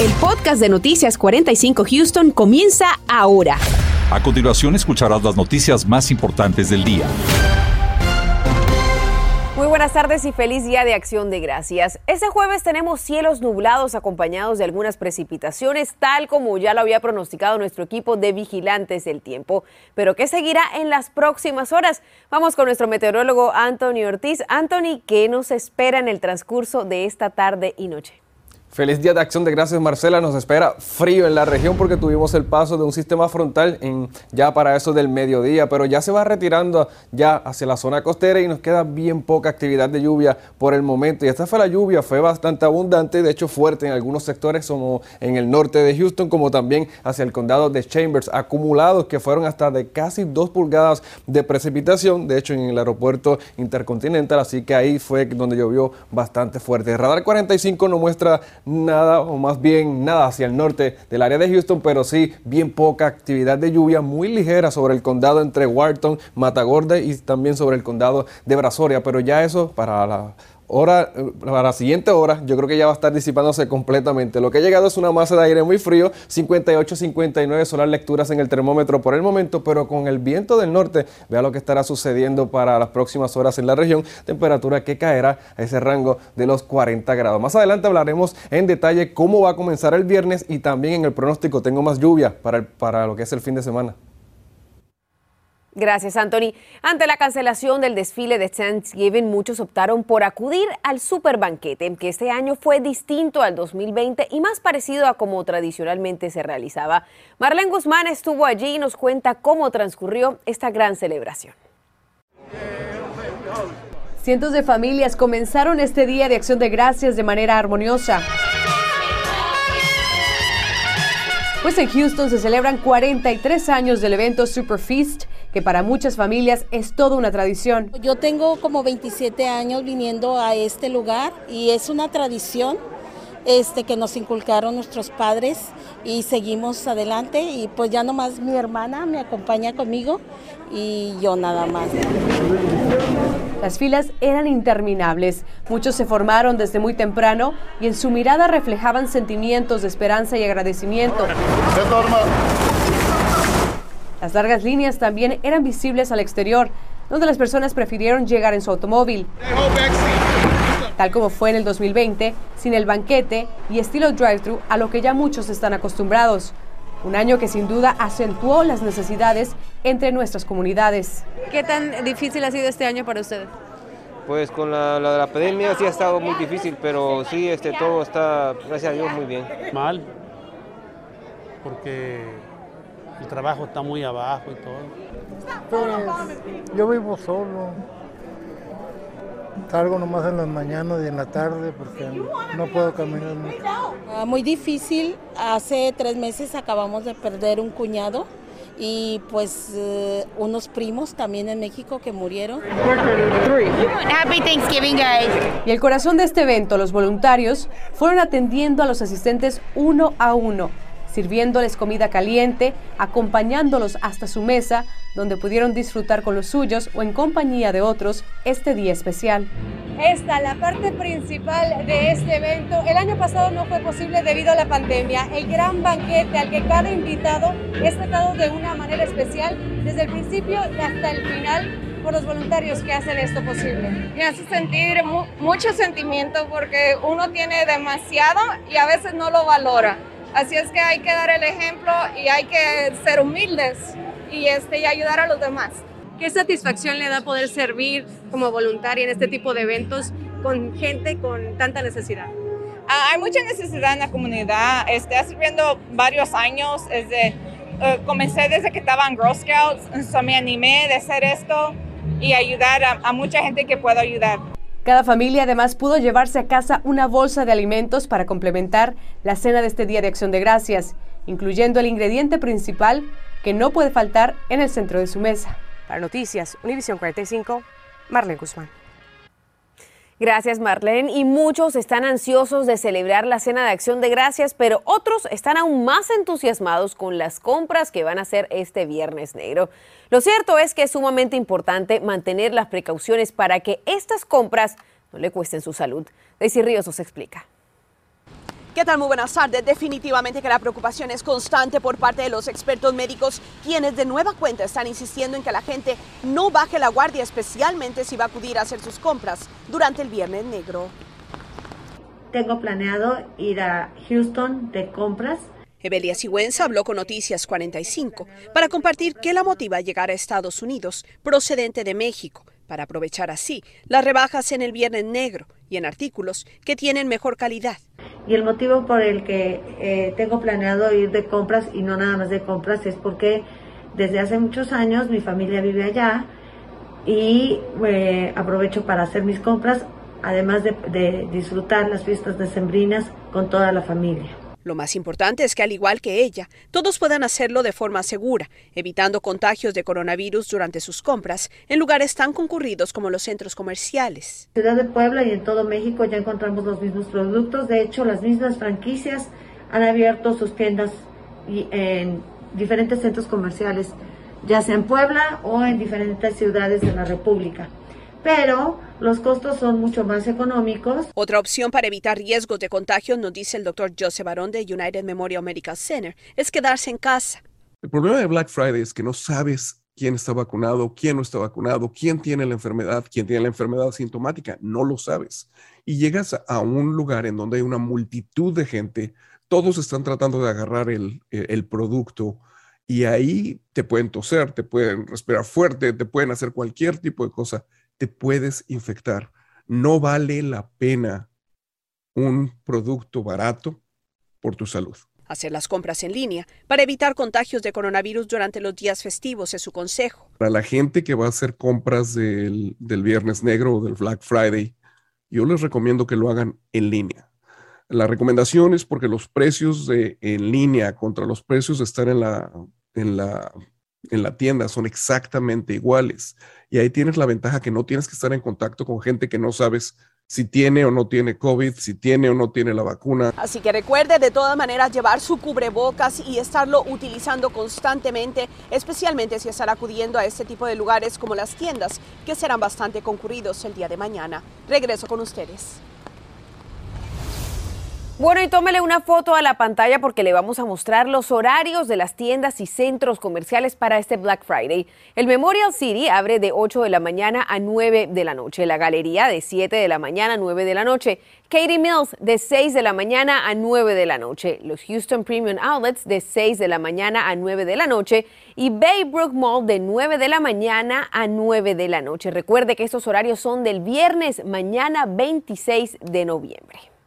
El podcast de Noticias 45 Houston comienza ahora. A continuación escucharás las noticias más importantes del día. Muy buenas tardes y feliz día de acción de gracias. Este jueves tenemos cielos nublados acompañados de algunas precipitaciones, tal como ya lo había pronosticado nuestro equipo de vigilantes del tiempo. Pero ¿qué seguirá en las próximas horas? Vamos con nuestro meteorólogo Anthony Ortiz. Anthony, ¿qué nos espera en el transcurso de esta tarde y noche? Feliz día de acción de gracias Marcela, nos espera frío en la región porque tuvimos el paso de un sistema frontal en, ya para eso del mediodía, pero ya se va retirando ya hacia la zona costera y nos queda bien poca actividad de lluvia por el momento. Y esta fue la lluvia, fue bastante abundante, de hecho fuerte en algunos sectores como en el norte de Houston, como también hacia el condado de Chambers, acumulados que fueron hasta de casi dos pulgadas de precipitación, de hecho en el aeropuerto intercontinental, así que ahí fue donde llovió bastante fuerte. El radar 45 no muestra nada, o más bien nada hacia el norte del área de Houston, pero sí bien poca actividad de lluvia, muy ligera sobre el condado entre Wharton, Matagorda y también sobre el condado de Brazoria, pero ya eso para la hora, para la siguiente hora, yo creo que ya va a estar disipándose completamente. Lo que ha llegado es una masa de aire muy frío, 58, 59 son las lecturas en el termómetro por el momento, pero con el viento del norte, vea lo que estará sucediendo para las próximas horas en la región, temperatura que caerá a ese rango de los 40 grados. Más adelante hablaremos en detalle cómo va a comenzar el viernes y también en el pronóstico tengo más lluvia para, para lo que es el fin de semana. Gracias, Anthony. Ante la cancelación del desfile de Thanksgiving, muchos optaron por acudir al super banquete, que este año fue distinto al 2020 y más parecido a como tradicionalmente se realizaba. Marlene Guzmán estuvo allí y nos cuenta cómo transcurrió esta gran celebración. Cientos de familias comenzaron este día de acción de gracias de manera armoniosa. Pues en Houston se celebran 43 años del evento Super Feast, que para muchas familias es toda una tradición. Yo tengo como 27 años viniendo a este lugar y es una tradición este, que nos inculcaron nuestros padres y seguimos adelante y pues ya nomás mi hermana me acompaña conmigo y yo nada más. Las filas eran interminables, muchos se formaron desde muy temprano y en su mirada reflejaban sentimientos de esperanza y agradecimiento. Las largas líneas también eran visibles al exterior, donde las personas prefirieron llegar en su automóvil. Tal como fue en el 2020, sin el banquete y estilo drive-thru a lo que ya muchos están acostumbrados. Un año que sin duda acentuó las necesidades entre nuestras comunidades. ¿Qué tan difícil ha sido este año para ustedes? Pues con la, la, la pandemia sí ha estado muy difícil, pero sí, este, todo está, gracias a Dios, muy bien. Mal, porque el trabajo está muy abajo y todo. Pues, yo vivo solo. Salgo nomás en las mañanas y en la tarde porque no puedo caminar mucho. Ah, muy difícil. Hace tres meses acabamos de perder un cuñado y pues eh, unos primos también en México que murieron. Happy Thanksgiving, guys. Y el corazón de este evento, los voluntarios, fueron atendiendo a los asistentes uno a uno sirviéndoles comida caliente, acompañándolos hasta su mesa, donde pudieron disfrutar con los suyos o en compañía de otros este día especial. Esta, la parte principal de este evento, el año pasado no fue posible debido a la pandemia. El gran banquete al que cada invitado es tratado de una manera especial desde el principio hasta el final por los voluntarios que hacen esto posible. Me hace sentir mu mucho sentimiento porque uno tiene demasiado y a veces no lo valora. Así es que hay que dar el ejemplo y hay que ser humildes y, este, y ayudar a los demás. ¿Qué satisfacción le da poder servir como voluntaria en este tipo de eventos con gente con tanta necesidad? Ah, hay mucha necesidad en la comunidad. Estoy sirviendo varios años. Desde, uh, comencé desde que estaba en Girl Scouts, so me animé de hacer esto y ayudar a, a mucha gente que puedo ayudar. Cada familia además pudo llevarse a casa una bolsa de alimentos para complementar la cena de este Día de Acción de Gracias, incluyendo el ingrediente principal que no puede faltar en el centro de su mesa. Para Noticias, Univisión 45, Marlene Guzmán. Gracias, Marlene. Y muchos están ansiosos de celebrar la cena de acción de gracias, pero otros están aún más entusiasmados con las compras que van a hacer este viernes negro. Lo cierto es que es sumamente importante mantener las precauciones para que estas compras no le cuesten su salud. Daisy Ríos nos explica. ¿Qué tal? Muy buenas tardes. Definitivamente que la preocupación es constante por parte de los expertos médicos, quienes de nueva cuenta están insistiendo en que la gente no baje la guardia, especialmente si va a acudir a hacer sus compras durante el Viernes Negro. Tengo planeado ir a Houston de compras. Evelia Sigüenza habló con Noticias 45 para compartir qué la motiva a llegar a Estados Unidos procedente de México para aprovechar así las rebajas en el Viernes Negro y en artículos que tienen mejor calidad. Y el motivo por el que eh, tengo planeado ir de compras y no nada más de compras es porque desde hace muchos años mi familia vive allá y eh, aprovecho para hacer mis compras, además de, de disfrutar las fiestas decembrinas con toda la familia. Lo más importante es que, al igual que ella, todos puedan hacerlo de forma segura, evitando contagios de coronavirus durante sus compras en lugares tan concurridos como los centros comerciales. En Ciudad de Puebla y en todo México ya encontramos los mismos productos. De hecho, las mismas franquicias han abierto sus tiendas en diferentes centros comerciales, ya sea en Puebla o en diferentes ciudades de la República pero los costos son mucho más económicos. Otra opción para evitar riesgos de contagio, nos dice el doctor Joseph Barón de United Memorial Medical Center, es quedarse en casa. El problema de Black Friday es que no sabes quién está vacunado, quién no está vacunado, quién tiene la enfermedad, quién tiene la enfermedad sintomática, no lo sabes. Y llegas a un lugar en donde hay una multitud de gente, todos están tratando de agarrar el, el producto y ahí te pueden toser, te pueden respirar fuerte, te pueden hacer cualquier tipo de cosa te puedes infectar. No vale la pena un producto barato por tu salud. Hacer las compras en línea para evitar contagios de coronavirus durante los días festivos es su consejo. Para la gente que va a hacer compras del, Viernes Negro o del Black Friday, yo les recomiendo que lo hagan en línea. La recomendación es porque los precios de, en línea contra los precios de estar en la, en la en la tienda son exactamente iguales. Y ahí tienes la ventaja que no tienes que estar en contacto con gente que no sabes si tiene o no tiene COVID, si tiene o no tiene la vacuna. Así que recuerde de todas maneras llevar su cubrebocas y estarlo utilizando constantemente, especialmente si estará acudiendo a este tipo de lugares como las tiendas, que serán bastante concurridos el día de mañana. Regreso con ustedes. Bueno, y tómele una foto a la pantalla porque le vamos a mostrar los horarios de las tiendas y centros comerciales para este Black Friday. El Memorial City abre de 8 de la mañana a 9 de la noche. La galería de 7 de la mañana a 9 de la noche. Katie Mills de 6 de la mañana a 9 de la noche. Los Houston Premium Outlets de 6 de la mañana a 9 de la noche. Y Baybrook Mall de 9 de la mañana a 9 de la noche. Recuerde que estos horarios son del viernes, mañana 26 de noviembre.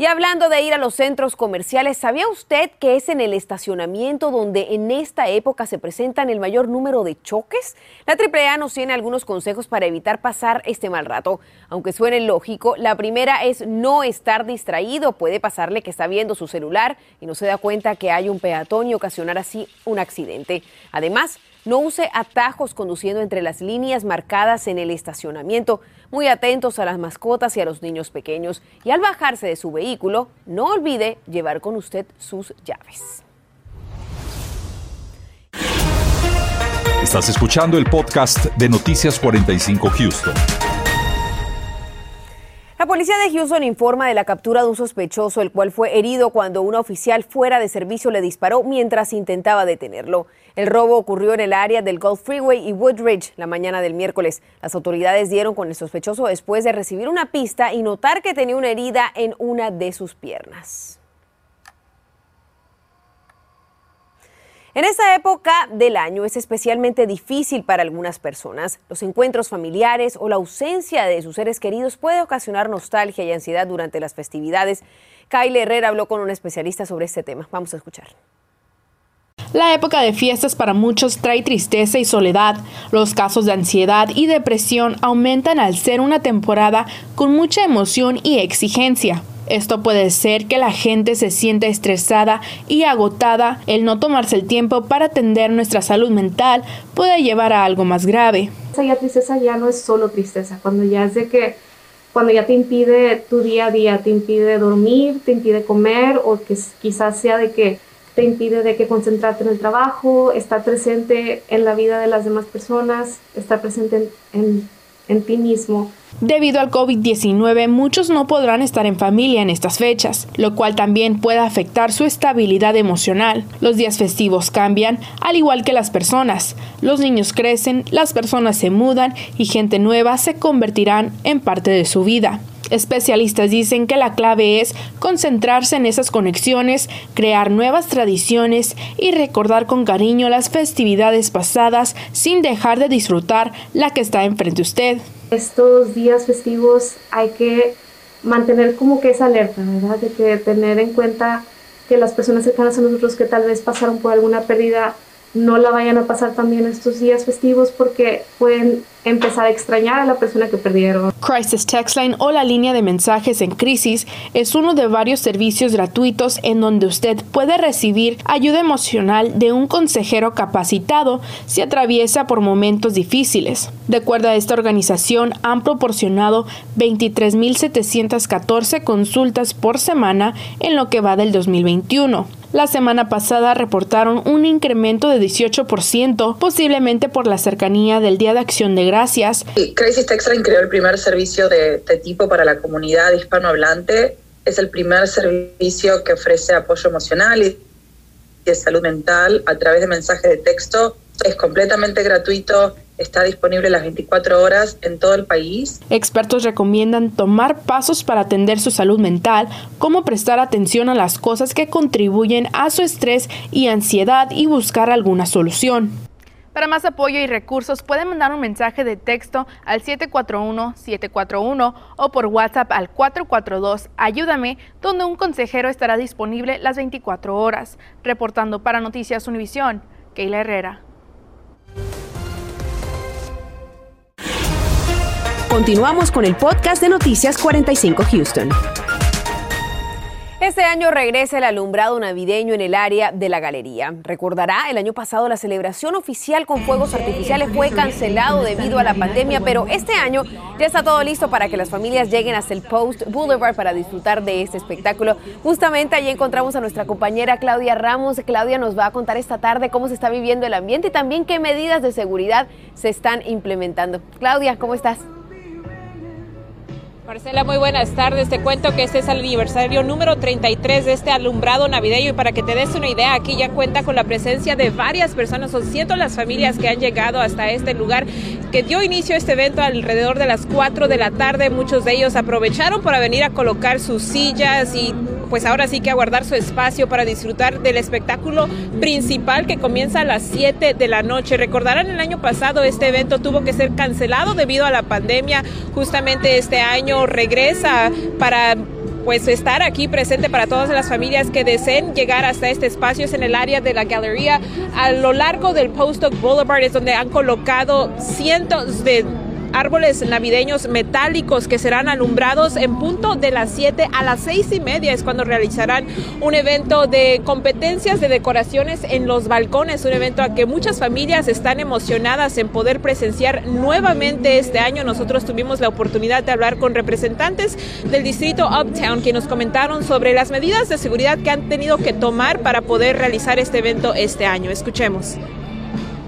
Y hablando de ir a los centros comerciales, ¿sabía usted que es en el estacionamiento donde en esta época se presentan el mayor número de choques? La AAA nos tiene algunos consejos para evitar pasar este mal rato. Aunque suene lógico, la primera es no estar distraído. Puede pasarle que está viendo su celular y no se da cuenta que hay un peatón y ocasionar así un accidente. Además, no use atajos conduciendo entre las líneas marcadas en el estacionamiento. Muy atentos a las mascotas y a los niños pequeños. Y al bajarse de su vehículo, no olvide llevar con usted sus llaves. Estás escuchando el podcast de Noticias 45 Houston. La policía de Houston informa de la captura de un sospechoso, el cual fue herido cuando un oficial fuera de servicio le disparó mientras intentaba detenerlo. El robo ocurrió en el área del Gulf Freeway y Woodridge la mañana del miércoles. Las autoridades dieron con el sospechoso después de recibir una pista y notar que tenía una herida en una de sus piernas. En esta época del año es especialmente difícil para algunas personas. Los encuentros familiares o la ausencia de sus seres queridos puede ocasionar nostalgia y ansiedad durante las festividades. Kyle Herrera habló con un especialista sobre este tema. Vamos a escuchar. La época de fiestas para muchos trae tristeza y soledad. Los casos de ansiedad y depresión aumentan al ser una temporada con mucha emoción y exigencia. Esto puede ser que la gente se sienta estresada y agotada. El no tomarse el tiempo para atender nuestra salud mental puede llevar a algo más grave. Esa tristeza ya no es solo tristeza, cuando ya es de que cuando ya te impide tu día a día, te impide dormir, te impide comer o que quizás sea de que te impide de que concentrarte en el trabajo, estar presente en la vida de las demás personas, estar presente en en ti mismo. Debido al COVID-19, muchos no podrán estar en familia en estas fechas, lo cual también puede afectar su estabilidad emocional. Los días festivos cambian, al igual que las personas. Los niños crecen, las personas se mudan y gente nueva se convertirán en parte de su vida. Especialistas dicen que la clave es concentrarse en esas conexiones, crear nuevas tradiciones y recordar con cariño las festividades pasadas sin dejar de disfrutar la que está enfrente de usted. Estos días festivos hay que mantener como que esa alerta, ¿verdad? De que tener en cuenta que las personas cercanas a nosotros que tal vez pasaron por alguna pérdida no la vayan a pasar también estos días festivos porque pueden empezar a extrañar a la persona que perdieron. Crisis Textline o la línea de mensajes en crisis es uno de varios servicios gratuitos en donde usted puede recibir ayuda emocional de un consejero capacitado si atraviesa por momentos difíciles. De acuerdo a esta organización, han proporcionado 23.714 consultas por semana en lo que va del 2021. La semana pasada reportaron un incremento de 18%, posiblemente por la cercanía del Día de Acción de Gracias. Crisis Textline creó el primer servicio de este tipo para la comunidad hispanohablante. Es el primer servicio que ofrece apoyo emocional y de salud mental a través de mensajes de texto. Es completamente gratuito, está disponible las 24 horas en todo el país. Expertos recomiendan tomar pasos para atender su salud mental, como prestar atención a las cosas que contribuyen a su estrés y ansiedad y buscar alguna solución. Para más apoyo y recursos pueden mandar un mensaje de texto al 741-741 o por WhatsApp al 442 Ayúdame, donde un consejero estará disponible las 24 horas. Reportando para Noticias Univisión, Keila Herrera. Continuamos con el podcast de Noticias 45 Houston. Este año regresa el alumbrado navideño en el área de la galería. Recordará, el año pasado la celebración oficial con fuegos artificiales fue cancelado debido a la pandemia, pero este año ya está todo listo para que las familias lleguen hasta el Post Boulevard para disfrutar de este espectáculo. Justamente allí encontramos a nuestra compañera Claudia Ramos. Claudia nos va a contar esta tarde cómo se está viviendo el ambiente y también qué medidas de seguridad se están implementando. Claudia, ¿cómo estás? Marcela, muy buenas tardes. Te cuento que este es el aniversario número 33 de este alumbrado navideño y para que te des una idea, aquí ya cuenta con la presencia de varias personas, son cientos las familias que han llegado hasta este lugar que dio inicio a este evento alrededor de las 4 de la tarde. Muchos de ellos aprovecharon para venir a colocar sus sillas y pues ahora sí que aguardar su espacio para disfrutar del espectáculo principal que comienza a las 7 de la noche. Recordarán el año pasado este evento tuvo que ser cancelado debido a la pandemia. Justamente este año regresa para pues estar aquí presente para todas las familias que deseen llegar hasta este espacio es en el área de la galería a lo largo del Post Boulevard es donde han colocado cientos de árboles navideños metálicos que serán alumbrados en punto de las 7 a las 6 y media es cuando realizarán un evento de competencias de decoraciones en los balcones, un evento a que muchas familias están emocionadas en poder presenciar nuevamente este año. Nosotros tuvimos la oportunidad de hablar con representantes del distrito Uptown que nos comentaron sobre las medidas de seguridad que han tenido que tomar para poder realizar este evento este año. Escuchemos.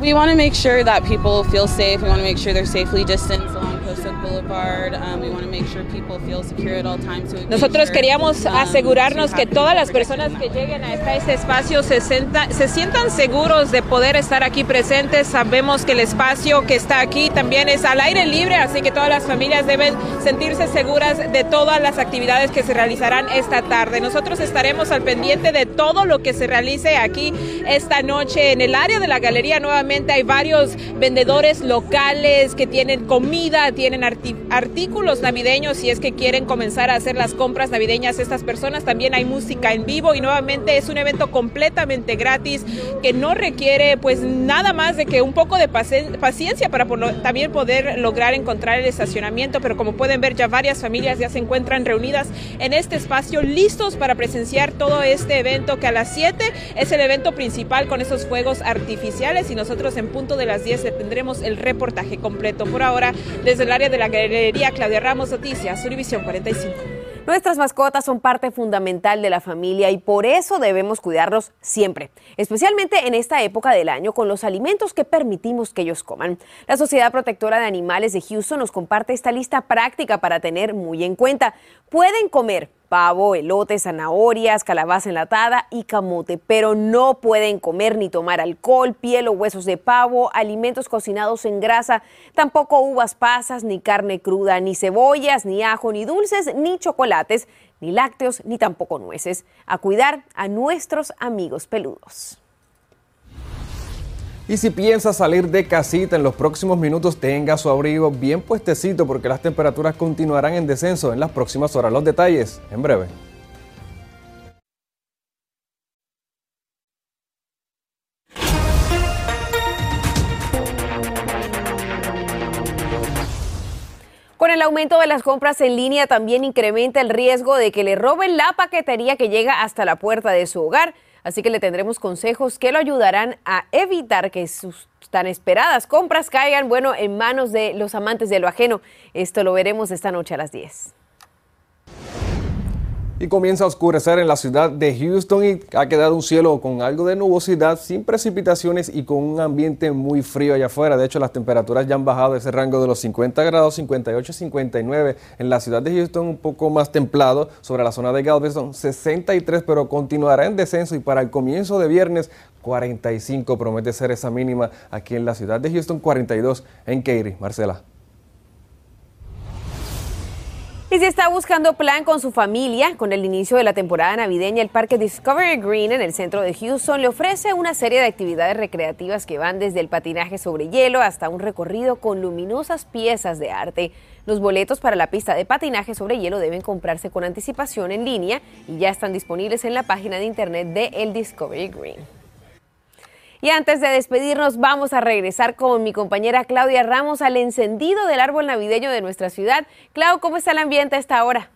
We want to make sure that people feel safe. We want to make sure they're safely distanced along Nosotros queríamos um, asegurarnos que todas las personas que lleguen a este espacio se, senta, se sientan seguros de poder estar aquí presentes. Sabemos que el espacio que está aquí también es al aire libre, así que todas las familias deben sentirse seguras de todas las actividades que se realizarán esta tarde. Nosotros estaremos al pendiente de todo lo que se realice aquí esta noche en el área de la galería nuevamente hay varios vendedores locales que tienen comida, tienen artículos navideños si es que quieren comenzar a hacer las compras navideñas estas personas. También hay música en vivo y nuevamente es un evento completamente gratis que no requiere pues nada más de que un poco de paciencia para también poder lograr encontrar el estacionamiento. Pero como pueden ver ya varias familias ya se encuentran reunidas en este espacio listos para presenciar todo este evento que a las 7 es el evento principal con esos fuegos artificiales y nosotros en punto de las 10 tendremos el reportaje completo. Por ahora, desde el área de la galería Claudia Ramos Noticias, Univisión 45. Nuestras mascotas son parte fundamental de la familia y por eso debemos cuidarlos siempre, especialmente en esta época del año con los alimentos que permitimos que ellos coman. La Sociedad Protectora de Animales de Houston nos comparte esta lista práctica para tener muy en cuenta. Pueden comer pavo, elote, zanahorias, calabaza enlatada y camote, pero no pueden comer ni tomar alcohol, piel o huesos de pavo, alimentos cocinados en grasa, tampoco uvas pasas, ni carne cruda, ni cebollas, ni ajo, ni dulces, ni chocolates, ni lácteos, ni tampoco nueces. A cuidar a nuestros amigos peludos. Y si piensa salir de casita en los próximos minutos, tenga su abrigo bien puestecito porque las temperaturas continuarán en descenso en las próximas horas. Los detalles en breve. Con el aumento de las compras en línea también incrementa el riesgo de que le roben la paquetería que llega hasta la puerta de su hogar. Así que le tendremos consejos que lo ayudarán a evitar que sus tan esperadas compras caigan, bueno, en manos de los amantes de lo ajeno. Esto lo veremos esta noche a las 10 y comienza a oscurecer en la ciudad de Houston y ha quedado un cielo con algo de nubosidad, sin precipitaciones y con un ambiente muy frío allá afuera. De hecho, las temperaturas ya han bajado ese rango de los 50 grados, 58, 59 en la ciudad de Houston, un poco más templado sobre la zona de Galveston, 63, pero continuará en descenso y para el comienzo de viernes 45 promete ser esa mínima aquí en la ciudad de Houston, 42 en Katy. Marcela. Y si está buscando plan con su familia, con el inicio de la temporada navideña, el Parque Discovery Green en el centro de Houston le ofrece una serie de actividades recreativas que van desde el patinaje sobre hielo hasta un recorrido con luminosas piezas de arte. Los boletos para la pista de patinaje sobre hielo deben comprarse con anticipación en línea y ya están disponibles en la página de internet de el Discovery Green. Y antes de despedirnos, vamos a regresar con mi compañera Claudia Ramos al encendido del árbol navideño de nuestra ciudad. Clau, ¿cómo está el ambiente a esta hora?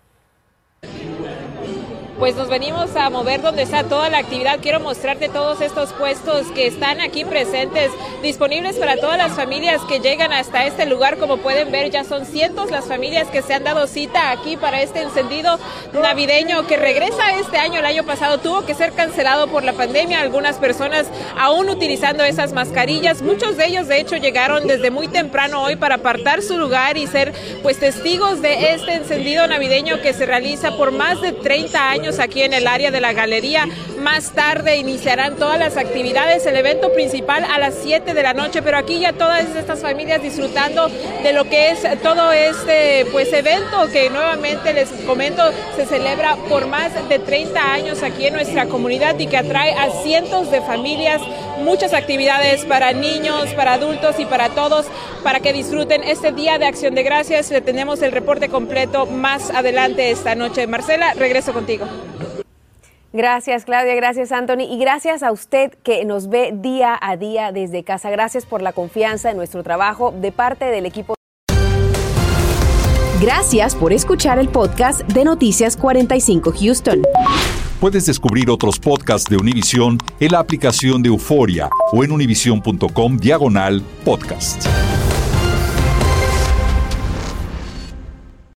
Pues nos venimos a mover donde está toda la actividad. Quiero mostrarte todos estos puestos que están aquí presentes, disponibles para todas las familias que llegan hasta este lugar. Como pueden ver, ya son cientos las familias que se han dado cita aquí para este encendido navideño que regresa este año. El año pasado tuvo que ser cancelado por la pandemia. Algunas personas aún utilizando esas mascarillas. Muchos de ellos, de hecho, llegaron desde muy temprano hoy para apartar su lugar y ser pues testigos de este encendido navideño que se realiza por más de 30 aquí en el área de la galería. Más tarde iniciarán todas las actividades, el evento principal a las 7 de la noche, pero aquí ya todas estas familias disfrutando de lo que es todo este pues evento que nuevamente les comento se celebra por más de 30 años aquí en nuestra comunidad y que atrae a cientos de familias, muchas actividades para niños, para adultos y para todos para que disfruten este día de acción de gracias. Le tenemos el reporte completo más adelante esta noche. Marcela, regreso contigo. Gracias Claudia, gracias Anthony y gracias a usted que nos ve día a día desde casa. Gracias por la confianza en nuestro trabajo de parte del equipo. Gracias por escuchar el podcast de Noticias 45 Houston. Puedes descubrir otros podcasts de Univision en la aplicación de Euforia o en univision.com diagonal podcast.